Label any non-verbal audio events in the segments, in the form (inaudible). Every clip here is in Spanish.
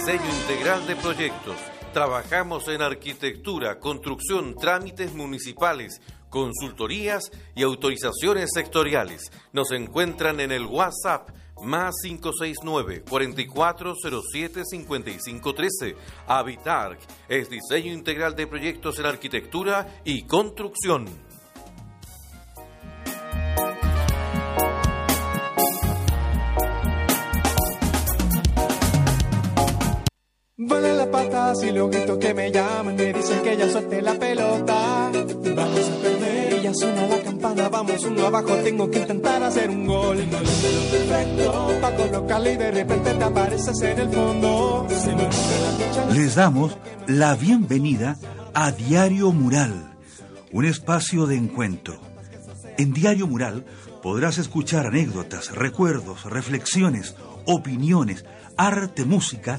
diseño integral de proyectos. Trabajamos en arquitectura, construcción, trámites municipales, consultorías y autorizaciones sectoriales. Nos encuentran en el WhatsApp más 569 4407 5513. Habitar es diseño integral de proyectos en arquitectura y construcción. Vale la pata y luego que me llaman, me dicen que ya suelte la pelota. Vamos a perder y ya suena la campana, vamos uno abajo, tengo que intentar hacer un gol. Perfecto, pa' colocarle y de repente te apareces en el fondo. Les damos la bienvenida a Diario Mural, un espacio de encuentro. En Diario Mural podrás escuchar anécdotas, recuerdos, reflexiones, opiniones, arte, música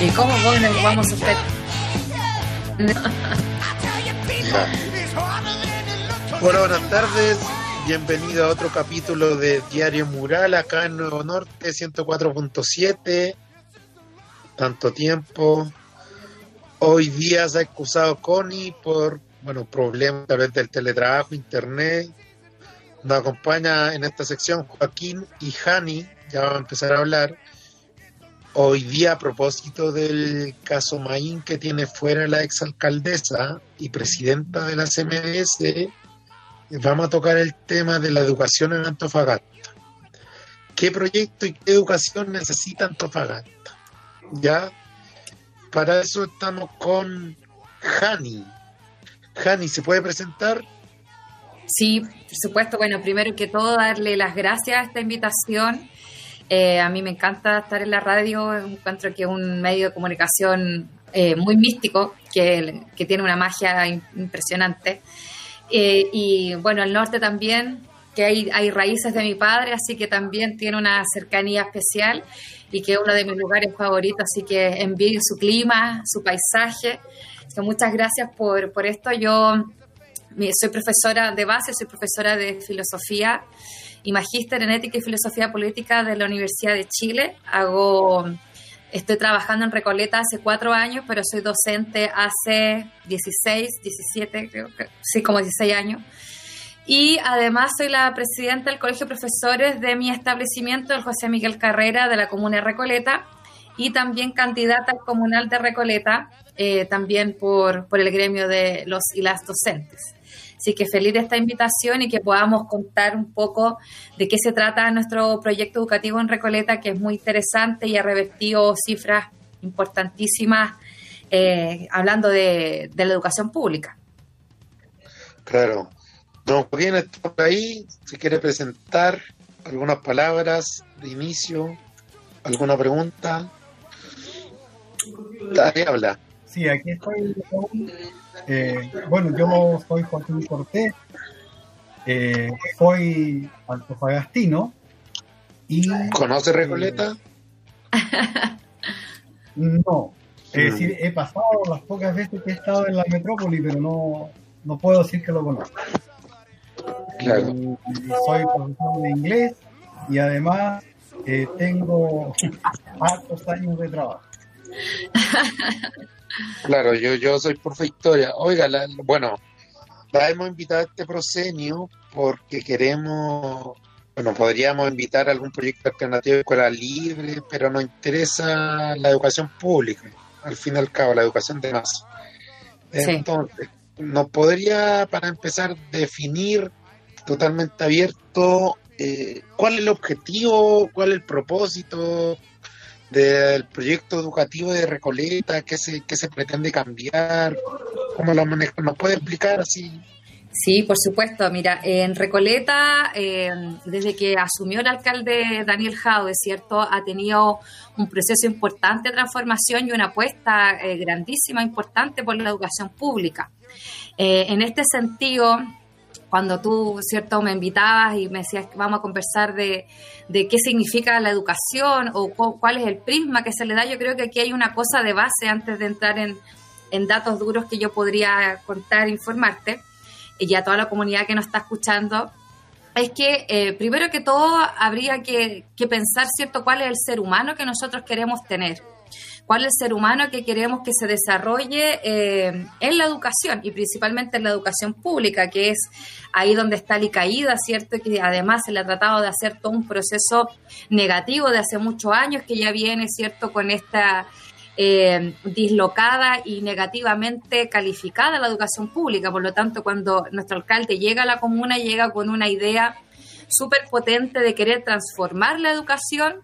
¿Y cómo vamos a hacer? Hola, buenas tardes. Bienvenido a otro capítulo de Diario Mural acá en Nuevo Norte 104.7. Tanto tiempo. Hoy día se ha excusado Connie por bueno, problemas tal vez del teletrabajo, internet. Nos acompaña en esta sección Joaquín y Hani, ya vamos a empezar a hablar. Hoy día, a propósito del caso Maín que tiene fuera la exalcaldesa y presidenta de la CMS, vamos a tocar el tema de la educación en Antofagasta. ¿Qué proyecto y qué educación necesita Antofagasta? ¿Ya? Para eso estamos con Hani. Hani, ¿se puede presentar? Sí, por supuesto. Bueno, primero que todo, darle las gracias a esta invitación eh, a mí me encanta estar en la radio, encuentro que es un medio de comunicación eh, muy místico, que, tiene una magia impresionante. Eh, y bueno, el norte también, que hay, hay raíces de mi padre, así que también tiene una cercanía especial y que es uno de mis lugares favoritos, así que envío su clima, su paisaje. muchas gracias por, por esto. Yo soy profesora de base, soy profesora de filosofía y magíster en ética y filosofía política de la Universidad de Chile. Hago, estoy trabajando en Recoleta hace cuatro años, pero soy docente hace 16, 17, creo que sí, como 16 años. Y además soy la presidenta del Colegio de Profesores de mi establecimiento, el José Miguel Carrera, de la Comuna de Recoleta, y también candidata al comunal de Recoleta, eh, también por, por el gremio de los y las docentes. Así que feliz de esta invitación y que podamos contar un poco de qué se trata nuestro proyecto educativo en Recoleta, que es muy interesante y ha revertido cifras importantísimas eh, hablando de, la educación pública. Claro. Don Joaquín está por ahí, si quiere presentar algunas palabras de inicio, alguna pregunta. Ahí habla. Sí, aquí estoy. Eh, bueno, yo soy Joaquín Cortés, eh, soy antofagastino. Y, ¿Conoce Recoleta? (laughs) no, es decir, he pasado las pocas veces que he estado en la metrópoli, pero no, no puedo decir que lo conozco. Claro. soy profesor de inglés y además eh, tengo (laughs) hartos años de trabajo. (laughs) Claro, yo, yo soy por Victoria. Oiga, bueno, la hemos invitado a este proscenio porque queremos, bueno, podríamos invitar a algún proyecto alternativo de escuela libre, pero nos interesa la educación pública, al fin y al cabo, la educación de más. Entonces, ¿nos podría, para empezar, definir totalmente abierto eh, cuál es el objetivo, cuál es el propósito del proyecto educativo de Recoleta, qué se, qué se pretende cambiar, cómo lo maneja, ¿nos puede explicar así? Sí, por supuesto. Mira, en Recoleta, eh, desde que asumió el alcalde Daniel Jaude, ¿cierto? Ha tenido un proceso importante de transformación y una apuesta eh, grandísima, importante por la educación pública. Eh, en este sentido, cuando tú, ¿cierto?, me invitabas y me decías vamos a conversar de, qué significa la educación o cuál es el prisma que se le da, yo creo que aquí hay una cosa de base antes de entrar en, datos duros que yo podría contar, informarte, y a toda la comunidad que nos está escuchando, es que eh, primero que todo habría que, que pensar, ¿cierto?, cuál es el ser humano que nosotros queremos tener cuál es el ser humano que queremos que se desarrolle eh, en la educación y principalmente en la educación pública, que es ahí donde está la caída, ¿cierto? Que además se le ha tratado de hacer todo un proceso negativo de hace muchos años que ya viene, ¿cierto? Con esta eh, dislocada y negativamente calificada la educación pública. Por lo tanto, cuando nuestro alcalde llega a la comuna, llega con una idea súper potente de querer transformar la educación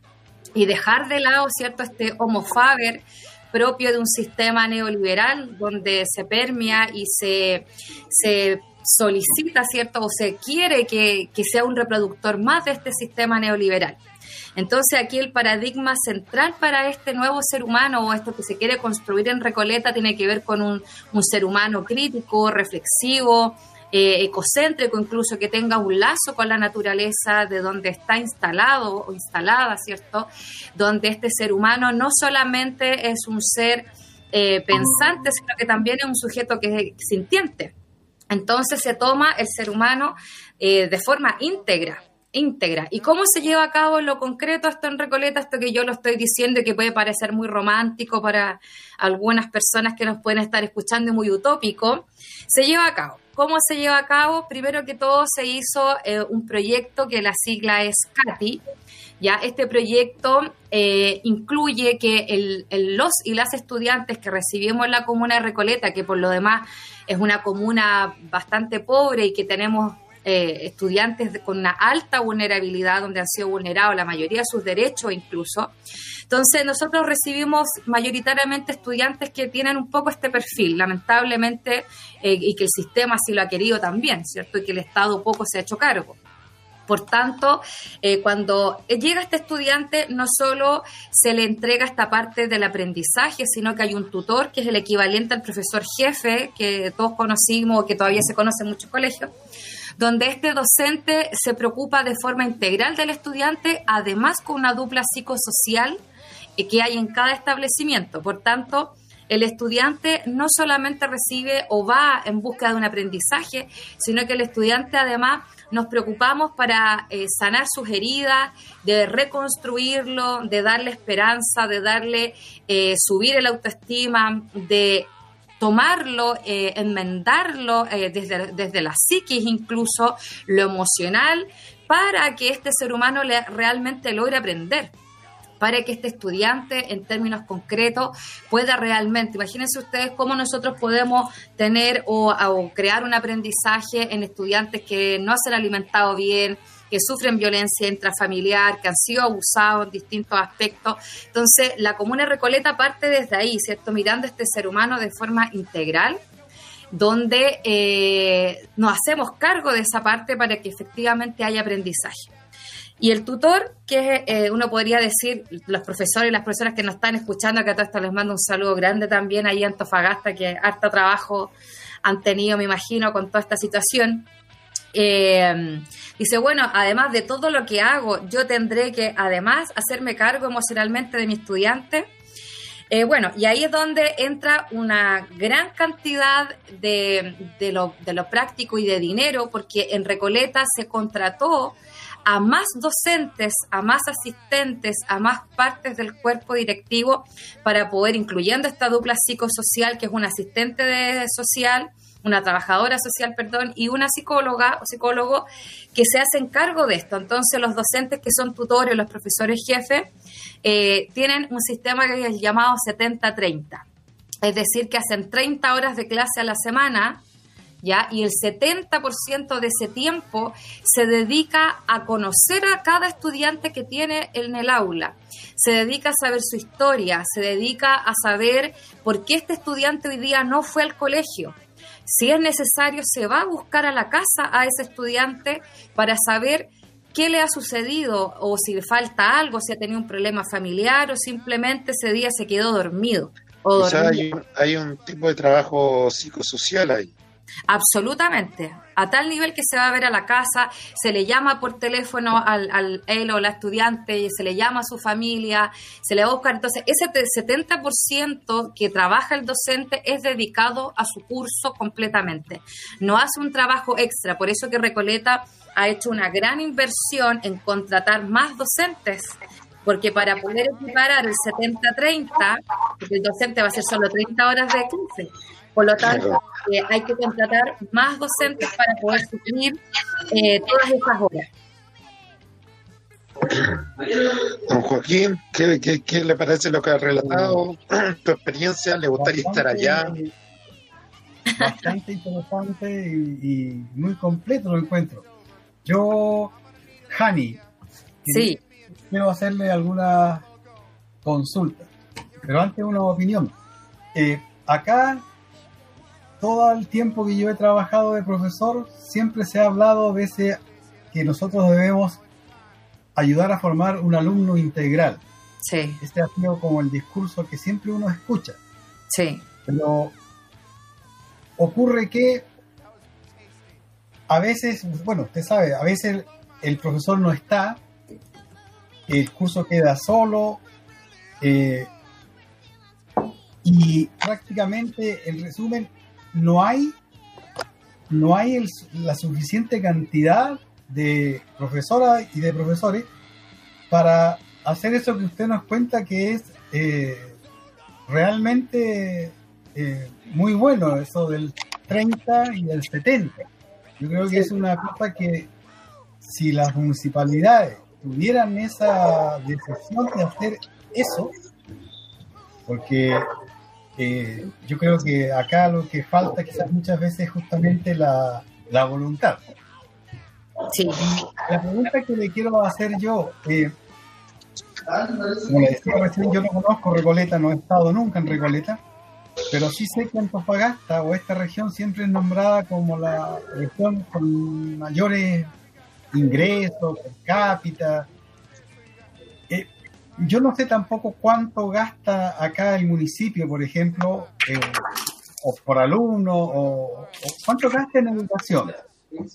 y dejar de lado, ¿cierto?, este homofaber propio de un sistema neoliberal donde se permea y se, se solicita, ¿cierto?, o se quiere que, que sea un reproductor más de este sistema neoliberal. Entonces aquí el paradigma central para este nuevo ser humano o esto que se quiere construir en Recoleta tiene que ver con un, un ser humano crítico, reflexivo, eh, ecocéntrico, incluso que tenga un lazo con la naturaleza de donde está instalado o instalada, ¿cierto? Donde este ser humano no solamente es un ser eh, pensante, sino que también es un sujeto que es sintiente. Entonces se toma el ser humano eh, de forma íntegra, íntegra. ¿Y cómo se lleva a cabo en lo concreto esto en Recoleta? Esto que yo lo estoy diciendo y que puede parecer muy romántico para algunas personas que nos pueden estar escuchando y muy utópico, se lleva a cabo. ¿Cómo se lleva a cabo? Primero que todo se hizo eh, un proyecto que la sigla es CATI. Ya este proyecto eh, incluye que el, los y las estudiantes que recibimos en la comuna de Recoleta, que por lo demás es una comuna bastante pobre y que tenemos eh, estudiantes con una alta vulnerabilidad, donde han sido vulnerados la mayoría de sus derechos incluso. Entonces nosotros recibimos mayoritariamente estudiantes que tienen un poco este perfil, lamentablemente, eh, y que el sistema sí lo ha querido también, ¿cierto? Y que el Estado poco se ha hecho cargo. Por tanto, eh, cuando llega este estudiante, no solo se le entrega esta parte del aprendizaje, sino que hay un tutor que es el equivalente al profesor jefe, que todos conocimos, que todavía se conoce en muchos colegios, donde este docente se preocupa de forma integral del estudiante, además con una dupla psicosocial eh, que hay en cada establecimiento. Por tanto, el estudiante no solamente recibe o va en busca de un aprendizaje, sino que el estudiante además nos preocupamos para eh, sanar sus heridas, de reconstruirlo, de darle esperanza, de darle eh, subir el autoestima, de tomarlo, eh, enmendarlo eh, desde, desde la psiquis incluso, lo emocional, para que este ser humano le, realmente logre aprender para que este estudiante, en términos concretos, pueda realmente, imagínense ustedes cómo nosotros podemos tener o, o crear un aprendizaje en estudiantes que no se han alimentado bien, que sufren violencia intrafamiliar, que han sido abusados en distintos aspectos. Entonces, la comuna Recoleta parte desde ahí, ¿cierto? Mirando a este ser humano de forma integral, donde eh, nos hacemos cargo de esa parte para que efectivamente haya aprendizaje. Y el tutor, que eh, uno podría decir, los profesores y las profesoras que nos están escuchando, que a todos les mando un saludo grande también ahí en Antofagasta, que harto trabajo han tenido, me imagino, con toda esta situación. Eh, dice, bueno, además de todo lo que hago, yo tendré que además hacerme cargo emocionalmente de mi estudiante. Eh, bueno, y ahí es donde entra una gran cantidad de, de, lo, práctico y de dinero, porque en Recoleta se contrató a más docentes, a más asistentes, a más partes del cuerpo directivo para poder, incluyendo esta dupla psicosocial, que es un asistente de social, una trabajadora social, perdón, y una psicóloga o psicólogo que se hacen cargo de esto. Entonces, los docentes que son tutores, los profesores jefes, eh, tienen un sistema que es llamado 70-30. Es decir, que hacen 30 horas de clase a la semana, ¿ya? Y el 70% de ese tiempo se dedica a conocer a cada estudiante que tiene en el aula. Se dedica a saber su historia, se dedica a saber por qué este estudiante hoy día no fue al colegio. Si es necesario, se va a buscar a la casa a ese estudiante para saber qué le ha sucedido o si le falta algo, si ha tenido un problema familiar o simplemente ese día se quedó dormido. O, sea, hay, hay, un tipo de trabajo psicosocial ahí. Absolutamente. A tal nivel que se va a ver a la casa, se le llama por teléfono al, él o la estudiante, se le llama a su familia, se le va a buscar. Entonces, ese 70% que trabaja el docente es dedicado a su curso completamente. No hace un trabajo extra. Por eso que Recoleta ha hecho una gran inversión en contratar más docentes porque para poder equiparar el 70-30, el docente va a ser solo 30 horas de clase, por lo tanto, eh, hay que contratar más docentes para poder suplir eh, todas esas horas. Don Joaquín, ¿qué, le parece lo que ha relatado? (clears throat) ¿Tu experiencia? ¿Le gustaría estar allá? Bastante interesante y, muy completo lo encuentro. Yo, Hani, sí. quiero hacerle alguna consulta, pero antes una opinión. Eh, acá todo el tiempo que yo he trabajado de profesor, siempre se ha hablado de ese que nosotros debemos ayudar a formar un alumno integral. Sí. Este ha sido como el discurso que siempre uno escucha. Sí. Pero ocurre que a veces, bueno, usted sabe, a veces el profesor no está, el curso queda solo, eh, y prácticamente, el resumen, no hay, no hay la suficiente cantidad de profesoras y de profesores para hacer eso que usted nos cuenta que es eh, realmente eh, muy bueno, eso del 30 y del 70. Yo creo que es una cosa que si las municipalidades tuvieran esa decisión de hacer eso, porque eh, yo creo que acá lo que falta quizás muchas veces es justamente la, la voluntad. Sí. La pregunta que le quiero hacer yo, eh, como le decía recién, yo no conozco Recoleta, no he estado nunca en Recoleta, pero sí sé que Antofagasta o esta región siempre es nombrada como la región con mayores ingresos per cápita, yo no sé tampoco cuánto gasta acá el municipio, por ejemplo, eh, o por alumno, o, cuánto gasta en educación.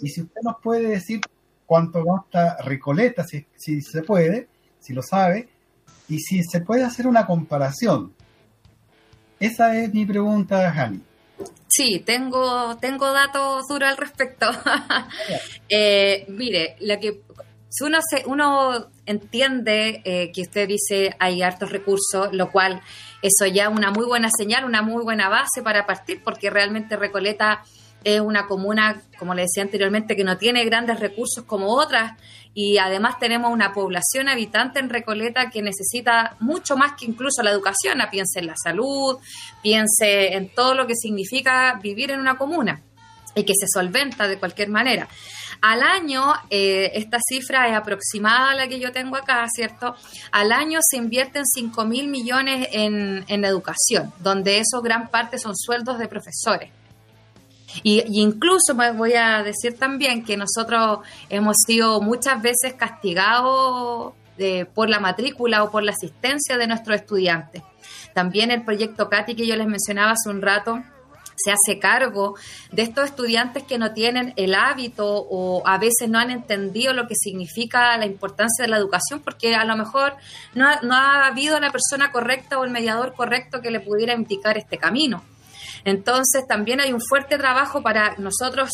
Y si usted nos puede decir cuánto gasta Recoleta, si, si se puede, si lo sabe, y si se puede hacer una comparación. Esa es mi pregunta, Jani. Sí, tengo, tengo datos duros al respecto. (laughs) eh, mire, lo que si uno, se, uno entiende eh, que usted dice hay hartos recursos, lo cual eso ya es una muy buena señal, una muy buena base para partir, porque realmente Recoleta es una comuna, como le decía anteriormente, que no tiene grandes recursos como otras y además tenemos una población habitante en Recoleta que necesita mucho más que incluso la educación, piense en la salud, piense en todo lo que significa vivir en una comuna y que se solventa de cualquier manera. Al año, eh, esta cifra es aproximada a la que yo tengo acá, ¿cierto? Al año se invierten 5 mil millones en, en, educación, donde eso gran parte son sueldos de profesores. Y, incluso me voy a decir también que nosotros hemos sido muchas veces castigados eh, por la matrícula o por la asistencia de nuestros estudiantes. También el proyecto CATI que yo les mencionaba hace un rato, se hace cargo de estos estudiantes que no tienen el hábito o a veces no han entendido lo que significa la importancia de la educación porque a lo mejor no ha, no ha habido la persona correcta o el mediador correcto que le pudiera indicar este camino. Entonces también hay un fuerte trabajo para nosotros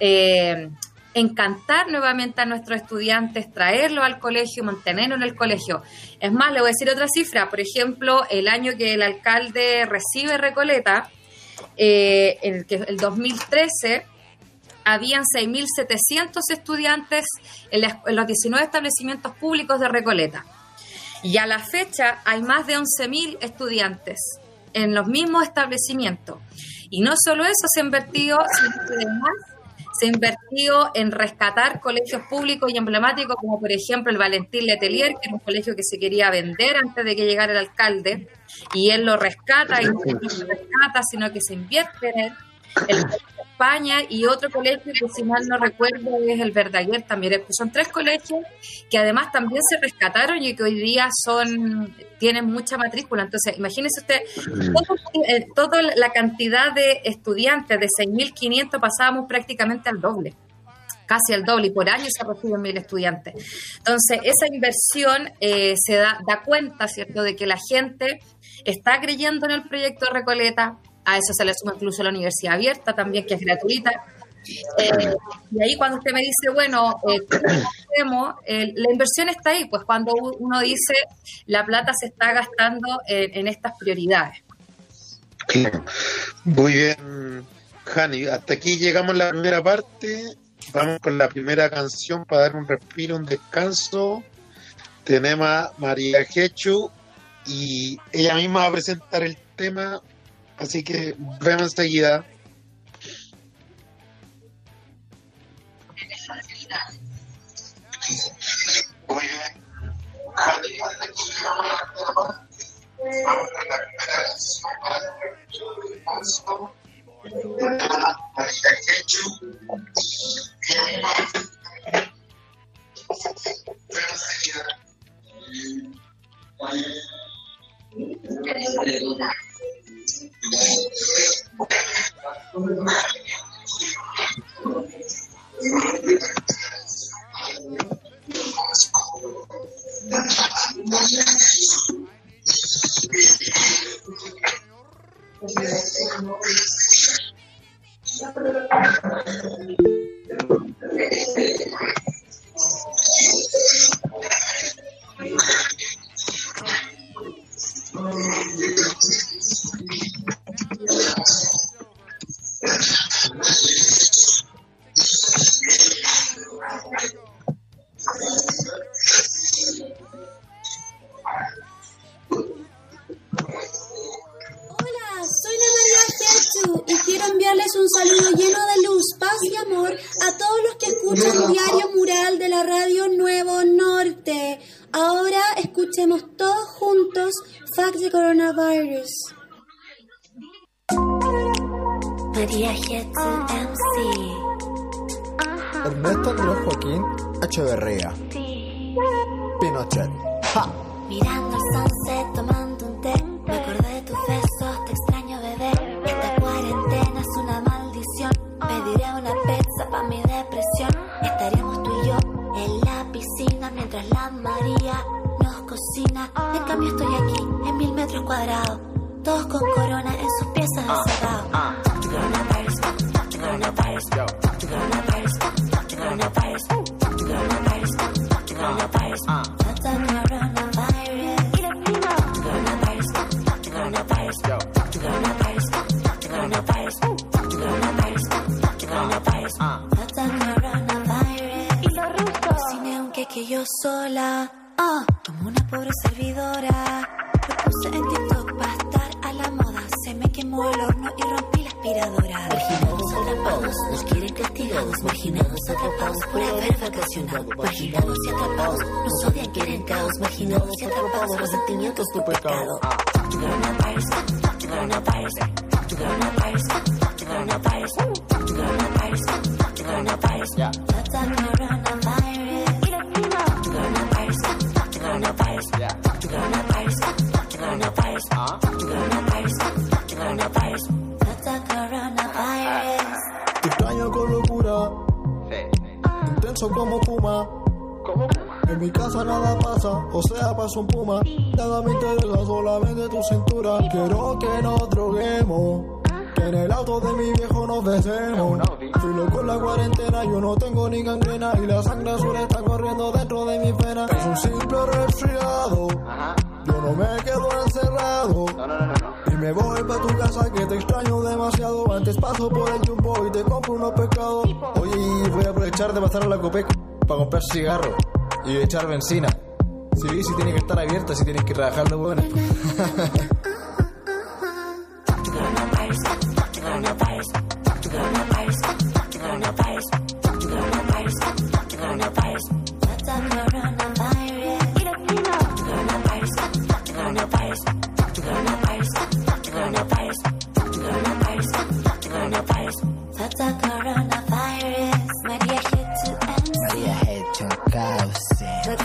eh, encantar nuevamente a nuestros estudiantes, traerlos al colegio, mantenerlos en el colegio. Es más, le voy a decir otra cifra. Por ejemplo, el año que el alcalde recibe Recoleta, eh, en el, el 2013, habían 6.700 estudiantes en, en los 19 establecimientos públicos de Recoleta. Y a la fecha hay más de 11.000 estudiantes en los mismos establecimientos. Y no solo eso se ha invertido, sino que además se ha invertido en rescatar colegios públicos y emblemáticos, como por ejemplo el Valentín Letelier, que era un colegio que se quería vender antes de que llegara el alcalde, y él lo rescata, y no se rescata, sino que se invierte en él. España y otro colegio que si mal no recuerdo es el Verdaguer también. Son tres colegios que además también se rescataron y que hoy día son tienen mucha matrícula. Entonces, imagínese usted, eh, toda la cantidad de estudiantes, de 6.500 pasábamos prácticamente al doble casi al doble y por año se reciben mil estudiantes. Entonces, esa inversión eh, se da, da cuenta, ¿cierto?, de que la gente está creyendo en el proyecto Recoleta, a eso se le suma incluso la universidad abierta también, que es gratuita. Eh, y ahí cuando usted me dice, bueno, eh, hacemos? la inversión está ahí, pues cuando uno dice la plata se está gastando en, estas prioridades. Muy bien, Jani. Hasta aquí llegamos a la primera parte. Vamos con la primera canción para dar un respiro, un descanso. Tenemos a María Jechu y ella misma va a presentar el tema Así que vemos enseguida. sola. Oh, como una pobre servidora. Lo puse en TikTok para estar a la moda. Se me quemó el horno y rompí la aspiradora. Marginados atrapados, nos quieren castigados. Marginados atrapados por haber vacacionado. Marginados y atrapados, nos odian, quieren caos. Marginados y atrapados, los sentimientos tu pecado. Talk to coronavirus, talk to coronavirus, talk to coronavirus, talk to coronavirus. Un Nada me interesa, solamente tu cintura. Quiero que nos droguemos. Que en el auto de mi viejo nos besemos. Fui loco en la cuarentena, yo no tengo ni gangrena. Y la sangre azul está corriendo dentro de mi pena. Es un simple resfriado. No me quedo encerrado. Y me voy pa' tu casa que te extraño demasiado. Antes paso por el jumbo y te compro unos pescados. Oye, voy a aprovechar de pasar a la Copeco para comprar cigarros y echar benzina. Sí, sí tiene que estar abierta, si tienes que trabajar los buenos. María Head to The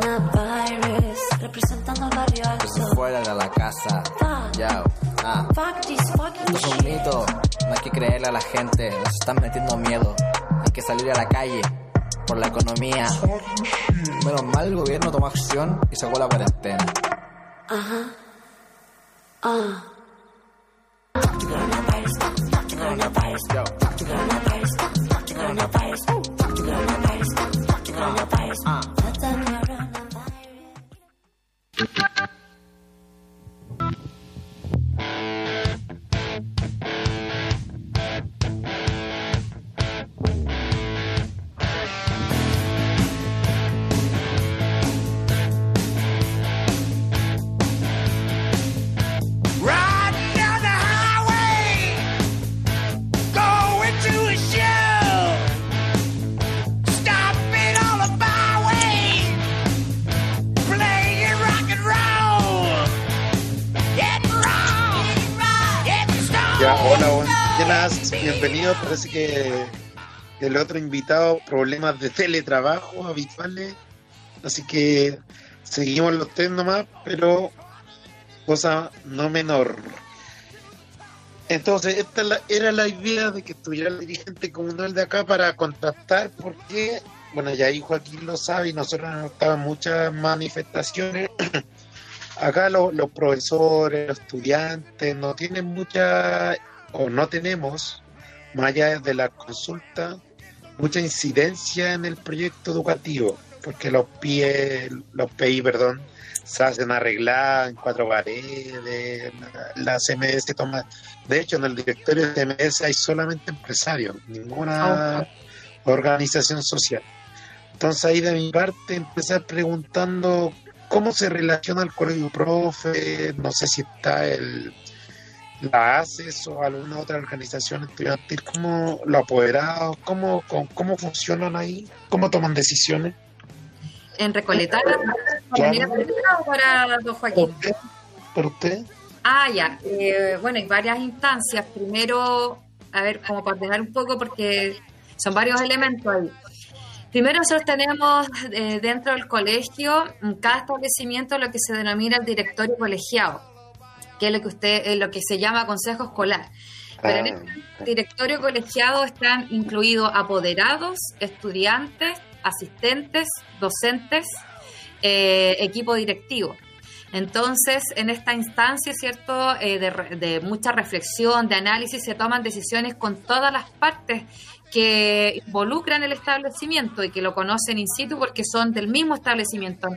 coronavirus, representando al barrio alto. Fuera de la casa. Ah. Fuck this fucking Esto es un mito. No hay que creerle a la gente. Nos están metiendo miedo. Hay que salir a la calle. Por la economía. Menos mal el gobierno tomó acción y sacó la cuarentena. Ajá. Ah. Uh. Bienvenidos. Parece que el otro invitado, problemas de teletrabajo habituales. Así que seguimos los test nomás, pero cosa no menor. Entonces, esta era la idea de que estuviera el dirigente comunal de acá para contactar, porque, bueno, ya ahí Joaquín lo sabe y nosotros nos estaban muchas manifestaciones. (clears throat) Acá lo- los profesores, estudiantes no tienen mucha, o no tenemos, más allá de la consulta, mucha incidencia en el proyecto educativo, porque los PIE, los PI, perdón, se hacen arreglar en cuatro paredes, la, la CMS toma, de hecho en el directorio de CMS hay solamente empresarios, ninguna organización social. Entonces ahí de mi parte empezar preguntando cómo se relaciona el colegio profe, no sé si está el la ACES o alguna otra organización estudiantil, cómo lo apoderados, cómo, cómo, cómo funcionan ahí, cómo toman decisiones. En Recoleta, Claro. ¿para Recoleta o para don Joaquín? ¿Por qué? ¿Por usted? Ah, ya. Eh, bueno, hay varias instancias. Primero, a ver, como para ordenar un poco, porque son varios elementos ahí. Primero, nosotros tenemos eh, dentro del colegio, en cada establecimiento, lo que se denomina el directorio colegiado, que es lo que usted, eh, lo que se llama consejo escolar. Pero en Ah, este directorio colegiado están incluidos apoderados, estudiantes, asistentes, docentes, eh, equipo directivo. Entonces, en esta instancia, ¿cierto?, Eh, de, de mucha reflexión, de análisis, se toman decisiones con todas las partes que involucran el establecimiento y que lo conocen in situ porque son del mismo establecimiento.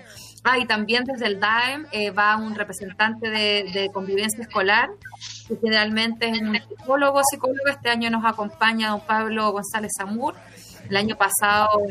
Ah, y también desde el DAEM eh, va un representante de, convivencia escolar, que generalmente es un psicólogo psicólogo. Este año nos acompaña don Pablo González Zamur. El año pasado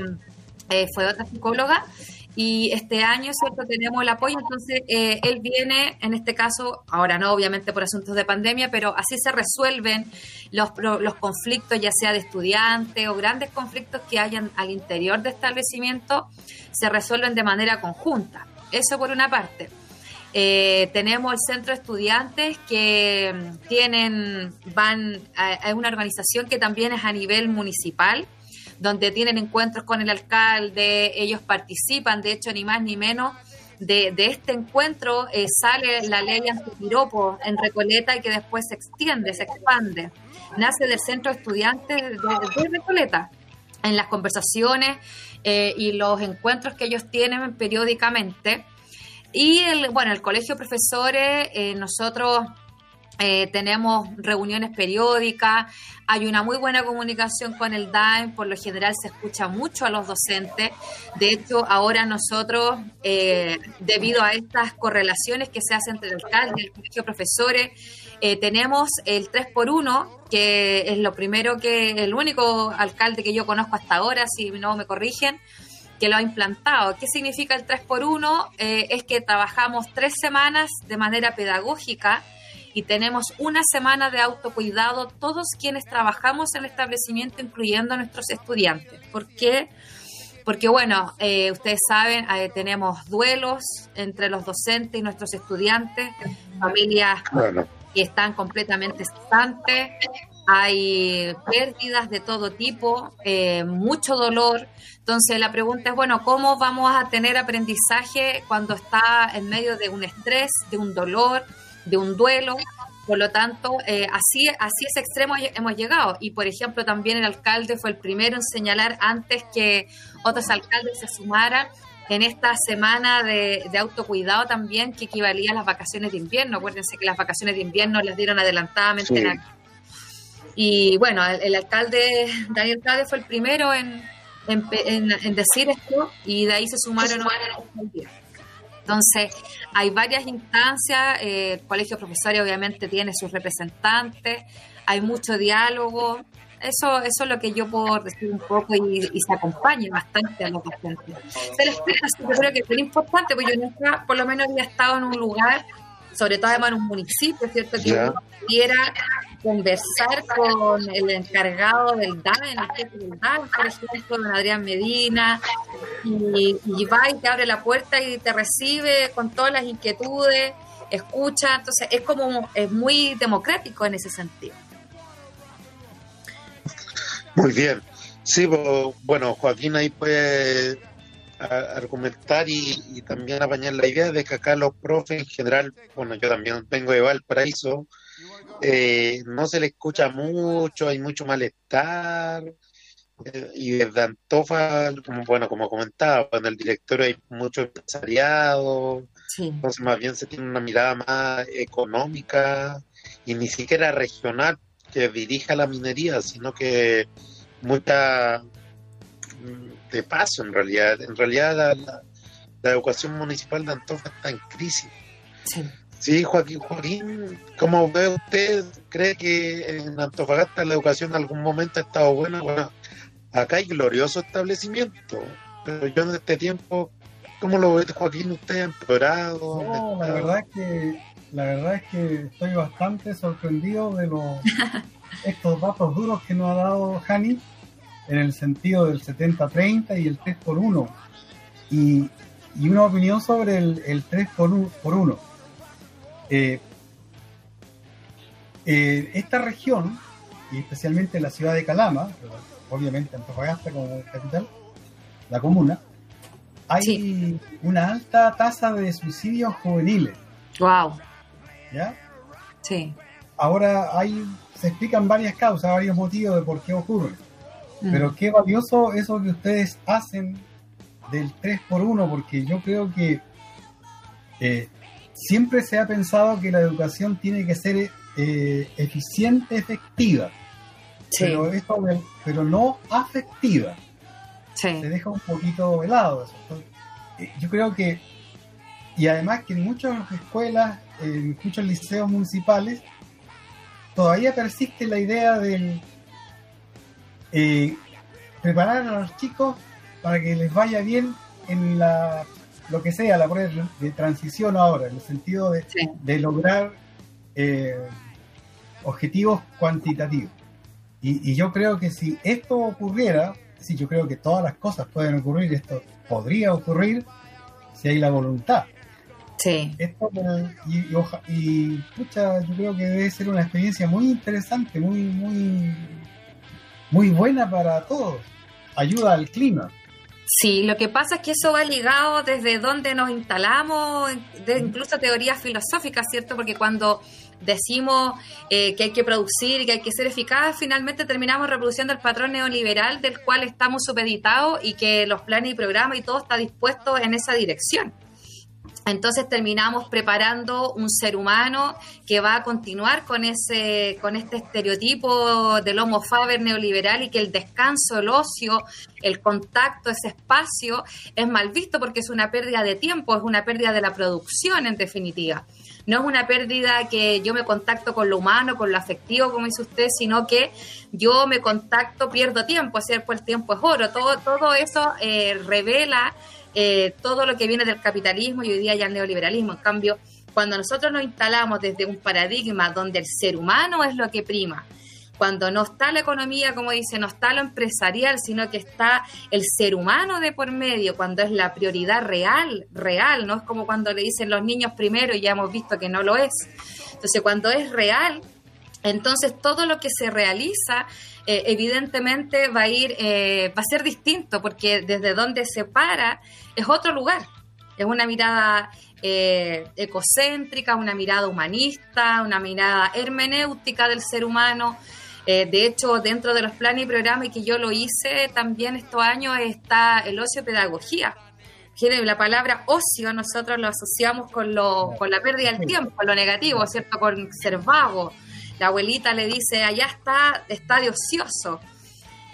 eh, fue otra psicóloga. Y este año, ¿cierto? Tenemos el apoyo, entonces eh, él viene, en este caso, ahora no, obviamente por asuntos de pandemia, pero así se resuelven los, los conflictos, ya sea de estudiantes o grandes conflictos que hayan al interior de establecimiento, se resuelven de manera conjunta. Eso por una parte. Eh, tenemos el centro de estudiantes que tienen, van a una organización que también es a nivel municipal, donde tienen encuentros con el alcalde, ellos participan, de hecho, ni más ni menos. De, este encuentro eh, sale la ley antipiropo en Recoleta y que después se extiende, se expande. Nace del centro de estudiantes de, de Recoleta. En las conversaciones eh, y los encuentros que ellos tienen periódicamente. Y el, bueno, el colegio de profesores, eh, nosotros Eh, tenemos reuniones periódicas, hay una muy buena comunicación con el DAEM, por lo general se escucha mucho a los docentes. De hecho, ahora nosotros, eh, debido a estas correlaciones que se hacen entre el alcalde y el colegio de profesores, eh, tenemos el 3 por 1 que es lo primero que, el único alcalde que yo conozco hasta ahora, si no me corrigen, que lo ha implantado. ¿Qué significa el 3 por 1 es que trabajamos tres semanas de manera pedagógica y tenemos una semana de autocuidado todos quienes trabajamos en el establecimiento, incluyendo a nuestros estudiantes. ¿Por qué? Porque, bueno, eh, ustedes saben, eh, tenemos duelos entre los docentes y nuestros estudiantes, familias Bueno, que están completamente estantes, hay pérdidas de todo tipo, eh, mucho dolor. Entonces la pregunta es, bueno, ¿cómo vamos a tener aprendizaje cuando está en medio de un estrés, de un dolor, de un duelo? Por lo tanto, eh, así, así ese extremo hemos llegado. Y, por ejemplo, también el alcalde fue el primero en señalar antes que otros alcaldes se sumaran en esta semana de, de autocuidado también, que equivalía a las vacaciones de invierno. Acuérdense que las vacaciones de invierno las dieron adelantadamente Sí. en la- y bueno, el, el alcalde Daniel Cade fue el primero en, en, pe- en- en decir esto y de ahí se sumaron. Entonces, hay varias instancias, eh, el colegio de profesores obviamente tiene sus representantes, hay mucho diálogo, eso, eso es lo que yo puedo decir un poco y, se acompaña bastante a los docentes. Se les (laughs) yo creo que es muy importante, porque yo nunca, por lo menos había estado en un lugar, sobre todo además en un municipio, ¿cierto? Que Ya. uno pudiera conversar con el encargado del DAE, el jefe del por ejemplo, don Adrián Medina, y, y va y te abre la puerta y te recibe con todas las inquietudes, escucha, entonces es como, es muy democrático en ese sentido. muy bien. Sí, bueno, Joaquín ahí puede a- argumentar y, y también apañar la idea de que acá los profes en general, bueno, yo también vengo de Valparaíso, eh, no se le escucha mucho, hay mucho malestar. eh, y desde Antofa, como, bueno, como comentaba, en el directorio hay mucho empresariado, Sí. entonces más bien se tiene una mirada más económica y ni siquiera regional que dirija la minería, sino que mucha de paso en realidad. En realidad la, la- la educación municipal de Antofa está en crisis. Sí. Sí, Joaquín, Joaquín, ¿cómo ve usted? ¿Cree que en Antofagasta la educación en algún momento ha estado buena? Bueno, acá hay glorioso establecimiento, pero yo en este tiempo, ¿cómo lo ve Joaquín? ¿Usted ha empeorado? No, la verdad es que la verdad es que estoy bastante sorprendido de los (laughs) estos datos duros que nos ha dado Hani en el sentido del 70-30 y el 3 por 1 y, y una opinión sobre el, el 3 por 1 por uno. Eh, eh, esta región y especialmente la ciudad de Calama obviamente Antofagasta como capital la comuna hay Sí. una alta tasa de suicidios juveniles Wow. ¿ya? Sí. Ahora hay, se explican varias causas, varios motivos de por qué ocurre. Mm. Pero qué valioso eso que ustedes hacen del 3 por 1 porque yo creo que eh, siempre se ha pensado que la educación tiene que ser eh, eficiente, efectiva, Sí. pero, esto pero no afectiva. sí. Se deja un poquito de lado eso. Entonces, eh, yo creo que, y además que en muchas escuelas, en muchos liceos municipales, todavía persiste la idea del eh, preparar a los chicos para que les vaya bien en la lo que sea la prueba de transición ahora, en el sentido de, Sí. de lograr eh, objetivos cuantitativos. Y, y yo creo que si esto ocurriera, sí, yo creo que todas las cosas pueden ocurrir, esto podría ocurrir si hay la voluntad. Sí. Esto, y, y, oja- y, pucha, yo creo que debe ser una experiencia muy interesante, muy, muy, muy buena para todos. Ayuda al clima. Sí, lo que pasa es que eso va ligado desde donde nos instalamos, de incluso teorías filosóficas, ¿cierto? Porque cuando decimos eh, que hay que producir y que hay que ser eficaz, finalmente terminamos reproduciendo el patrón neoliberal del cual estamos supeditados y que los planes y programas y todo está dispuesto en esa dirección. Entonces terminamos preparando un ser humano que va a continuar con ese, con este estereotipo del homo faber neoliberal y que el descanso, el ocio, el contacto, ese espacio es mal visto porque es una pérdida de tiempo, es una pérdida de la producción en definitiva. No es una pérdida que yo me contacto con lo humano, con lo afectivo, como dice usted, sino que yo me contacto, pierdo tiempo, ¿cierto? El tiempo es oro. Todo, todo eso eh, revela eh, todo lo que viene del capitalismo y hoy día ya el neoliberalismo. En cambio, cuando nosotros nos instalamos desde un paradigma donde el ser humano es lo que prima, cuando no está la economía, como dice, no está lo empresarial, sino que está el ser humano de por medio, cuando es la prioridad real, real, no es como cuando le dicen los niños primero y ya hemos visto que no lo es. Entonces, cuando es real, entonces todo lo que se realiza eh, evidentemente va a ir, eh, va a ser distinto, porque desde donde se para es otro lugar. Es una mirada eh, ecocéntrica, una mirada humanista, una mirada hermenéutica del ser humano. de hecho, dentro de los planes y programas y que yo lo hice también estos años está el ocio pedagogía. La palabra ocio nosotros lo asociamos con, lo, con la pérdida del tiempo, con lo negativo, ¿cierto? Con ser vago, la abuelita le dice, allá está, está de ocioso.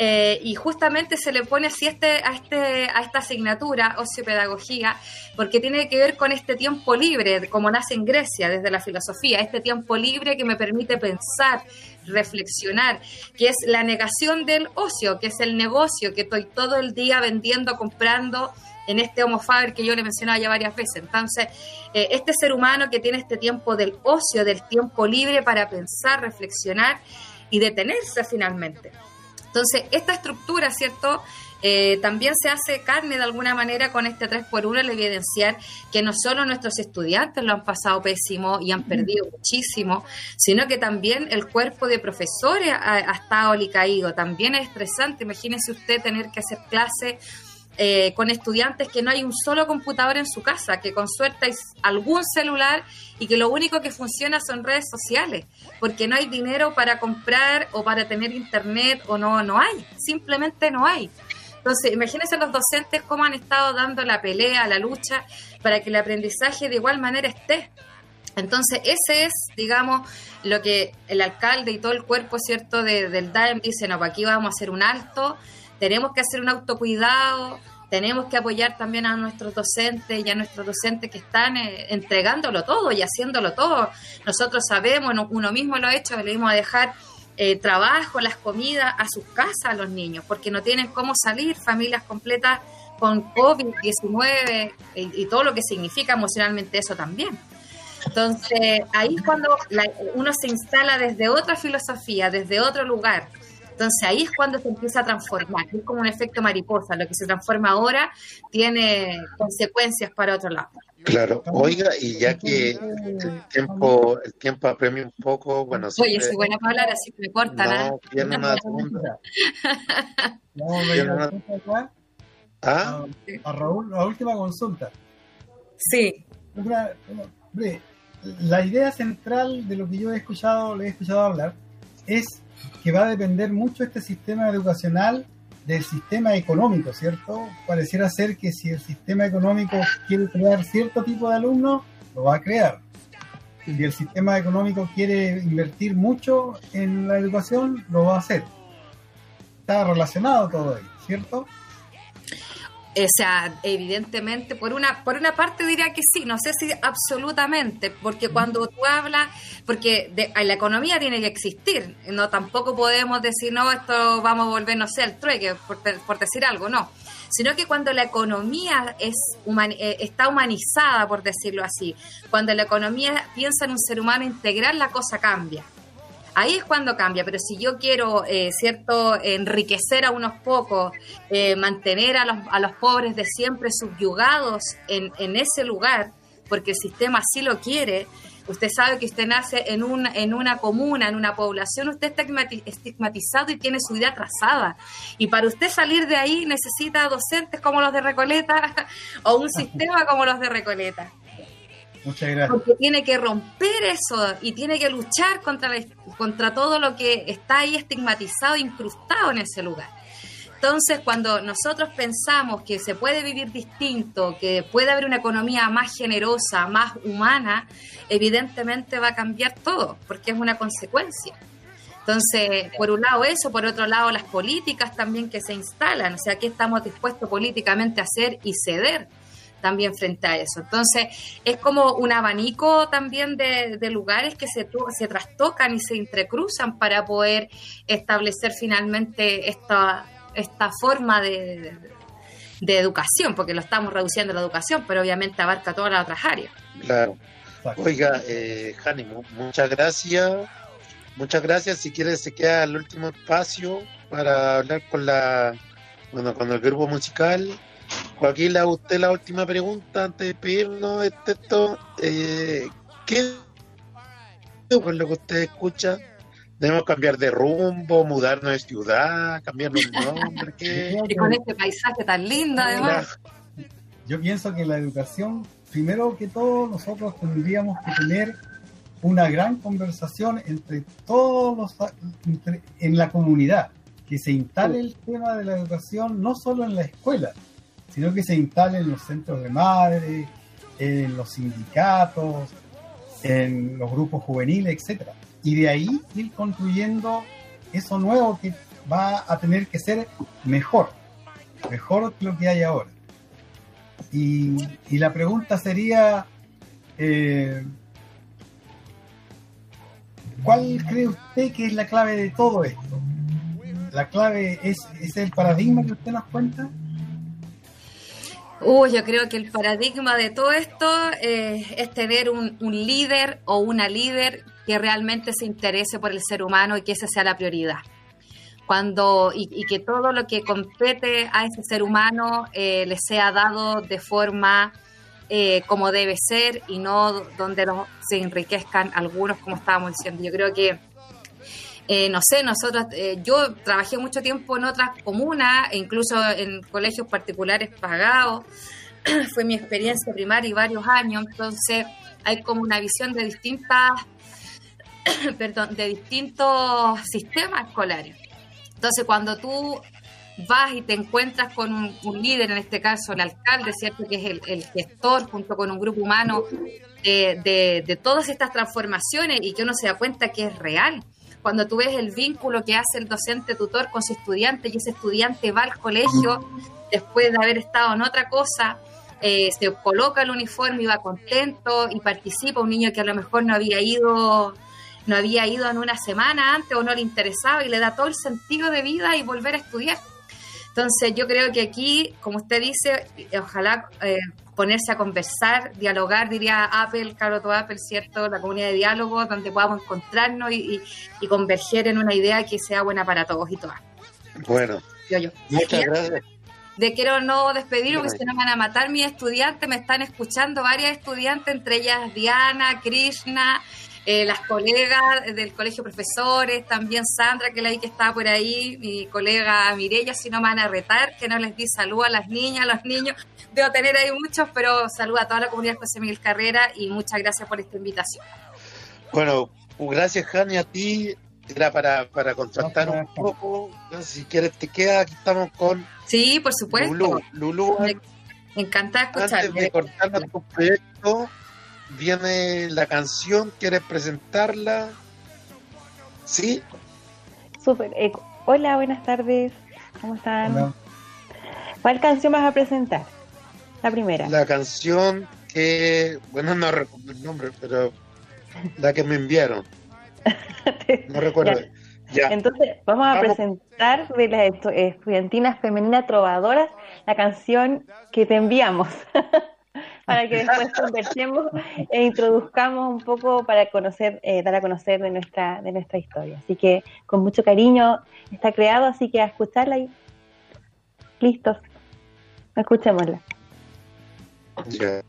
Eh, y justamente se le pone así este, a, este, a esta asignatura, ociopedagogía, porque tiene que ver con este tiempo libre, como nace en Grecia desde la filosofía, este tiempo libre que me permite pensar, reflexionar, que es la negación del ocio, que es el negocio, que estoy todo el día vendiendo, comprando, en este Homo Faber que yo le mencionaba ya varias veces. Entonces, eh, este ser humano que tiene este tiempo del ocio, del tiempo libre para pensar, reflexionar y detenerse finalmente. Entonces, esta estructura, ¿cierto? Eh, también se hace carne de alguna manera con este 3x1 el evidenciar que no solo nuestros estudiantes lo han pasado pésimo y han perdido muchísimo, sino que también el cuerpo de profesores ha, ha estado alicaído. También es estresante, imagínese usted tener que hacer clase eh, con estudiantes que no hay un solo computador en su casa, que con suerte hay algún celular y que lo único que funciona son redes sociales, porque no hay dinero para comprar o para tener internet o no, no hay, simplemente no hay. Entonces, imagínense los docentes cómo han estado dando la pelea, la lucha, para que el aprendizaje de igual manera esté. Entonces, ese es, digamos, lo que el alcalde y todo el cuerpo, ¿cierto?, del DAEM dice, no, pues aquí vamos a hacer un alto, tenemos que hacer un autocuidado, tenemos que apoyar también a nuestros docentes y a nuestros docentes que están eh, entregándolo todo y haciéndolo todo. Nosotros sabemos, uno mismo lo ha hecho, le dimos a dejar eh, trabajo, las comidas a sus casas a los niños, porque no tienen cómo salir, familias completas con COVID-19 y, todo lo que significa emocionalmente eso también. Entonces, ahí es cuando uno se instala desde otra filosofía, desde otro lugar, entonces ahí es cuando se empieza a transformar, es como un efecto mariposa, lo que se transforma ahora tiene consecuencias para otro lado. Claro, oiga, y ya que el tiempo, el tiempo apremia un poco, bueno, Oye, siempre- soy buena para hablar, así que me cortan. ¿ah? no, tiene una segunda. A Tiene ver, una- acá, ¿Ah? a Raúl, la última consulta. Sí, Una- una- hombre, la idea central de lo que yo he escuchado, le he escuchado hablar, es que va a depender mucho este sistema educacional del sistema económico, ¿cierto? Pareciera ser que si el sistema económico quiere crear cierto tipo de alumnos, lo va a crear. Si el sistema económico quiere invertir mucho en la educación, lo va a hacer. Está relacionado todo ahí, ¿cierto? O sea, evidentemente, por una, por una parte diría que sí, no sé si absolutamente, porque cuando tú hablas, porque de- la economía tiene que existir, no tampoco podemos decir, no, esto vamos a volver, no sé, al trueque, por, por decir algo, no. Sino que cuando la economía es human- eh, está humanizada, por decirlo así, cuando la economía piensa en un ser humano integral, la cosa cambia. Ahí es cuando cambia, pero si yo quiero, eh, cierto, enriquecer a unos pocos, eh, mantener a los, a los pobres de siempre subyugados en, en ese lugar, porque el sistema así lo quiere, usted sabe que usted nace en, un, en una comuna, en una población, usted está estigmati- estigmatizado y tiene su vida trazada. Y para usted salir de ahí necesita docentes como los de Recoleta (laughs) o un sistema como los de Recoleta Porque tiene que romper eso y tiene que luchar contra, contra todo lo que está ahí estigmatizado, incrustado en ese lugar. Entonces, cuando nosotros pensamos que se puede vivir distinto, que puede haber una economía más generosa, más humana, evidentemente va a cambiar todo, porque es una consecuencia. Entonces, por un lado eso, por otro lado las políticas también que se instalan, o sea, qué estamos dispuestos políticamente a hacer y ceder también frente a eso. Entonces, es como un abanico también de, de lugares que se, se trastocan y se entrecruzan para poder establecer finalmente esta, esta forma de, de- educación, porque lo estamos reduciendo a la educación, pero obviamente abarca todas las otras áreas. Claro. Oiga, eh, Jani, mu- muchas gracias. Muchas gracias. Si quieres, se queda el último espacio para hablar con la, bueno, con el grupo musical. Joaquín, le hago a usted la última pregunta antes de despedirnos de esto. Eh, ¿Qué con lo que usted escucha? ¿Debemos cambiar de rumbo, mudarnos de ciudad, cambiar los nombres? ¿Qué? (laughs) Y con este paisaje tan lindo, además. Yo pienso que la educación, primero que todo, nosotros tendríamos que tener una gran conversación entre todos los entre- en la comunidad, que se instale el tema de la educación no solo en la escuela, sino que se instale en los centros de madres, en los sindicatos, en los grupos juveniles, etcétera. Y de ahí ir construyendo eso nuevo que va a tener que ser mejor, mejor que lo que hay ahora. Y, y la pregunta sería, eh, ¿cuál cree usted que es la clave de todo esto? ¿La clave es, es el paradigma que usted nos cuenta? Uy, yo creo que el paradigma de todo esto eh, es tener un, un líder o una líder que realmente se interese por el ser humano y que esa sea la prioridad. Cuando, y, y que todo lo que compete a ese ser humano eh, le sea dado de forma eh, como debe ser y no donde no se enriquezcan algunos, como estábamos diciendo. Yo creo que eh, no sé, nosotros, eh, yo trabajé mucho tiempo en otras comunas, incluso en colegios particulares pagados, (clears throat) fue mi experiencia primaria y varios años, entonces hay como una visión de distintas, (clears throat) perdón, de distintos sistemas escolares. Entonces cuando tú vas y te encuentras con un, líder, en este caso el alcalde, ¿cierto? Que es el, gestor junto con un grupo humano de, de- de todas estas transformaciones y que uno se da cuenta que es real. Cuando tú ves el vínculo que hace el docente tutor con su estudiante y ese estudiante va al colegio después de haber estado en otra cosa, eh, se coloca el uniforme y va contento y participa un niño que a lo mejor no había ido no había ido en una semana antes o no le interesaba y le da todo el sentido de vida y volver a estudiar. Entonces yo creo que aquí, como usted dice, eh, ojalá eh, ponerse a conversar, dialogar, diría Apple, Caroto Apple, ¿cierto? La comunidad de diálogo donde podamos encontrarnos y, y- y converger en una idea que sea buena para todos y todas. Bueno, Yo, yo. muchas gracias. de quiero no despedir porque si no me van a matar mis estudiantes, me están escuchando varias estudiantes, entre ellas Diana, Krishna, eh, las colegas del colegio profesores, también Sandra, que la vi que estaba por ahí, mi colega Mirella, si no me van a retar, que no les di salud a las niñas, a los niños, debo tener ahí muchos, pero salud a toda la comunidad José Miguel Carrera y muchas gracias por esta invitación. Bueno, gracias, Jani, a ti. Era para, para contrastar un poco. No sé Si quieres, te queda. Aquí estamos con Sí, por supuesto. Lulú. Lulú, Me encanta antes escucharte. de cortar nuestro proyecto, viene la canción. ¿Quieres presentarla? ¿Sí? Súper. Eh, hola, buenas tardes. ¿Cómo están? ¿Cuál canción vas a presentar? La primera. La canción que. Bueno, no recuerdo el nombre, pero. La que me enviaron. (laughs) No recuerdo. Ya. Entonces, vamos a Vamos. presentar de las estu- estudiantinas femeninas trovadoras la canción que te enviamos. (laughs) para que después conversemos (laughs) e introduzcamos un poco para conocer, eh, dar a conocer de nuestra, de nuestra historia. Así que con mucho cariño está creado, así que a escucharla y listos. Escuchémosla. Ya.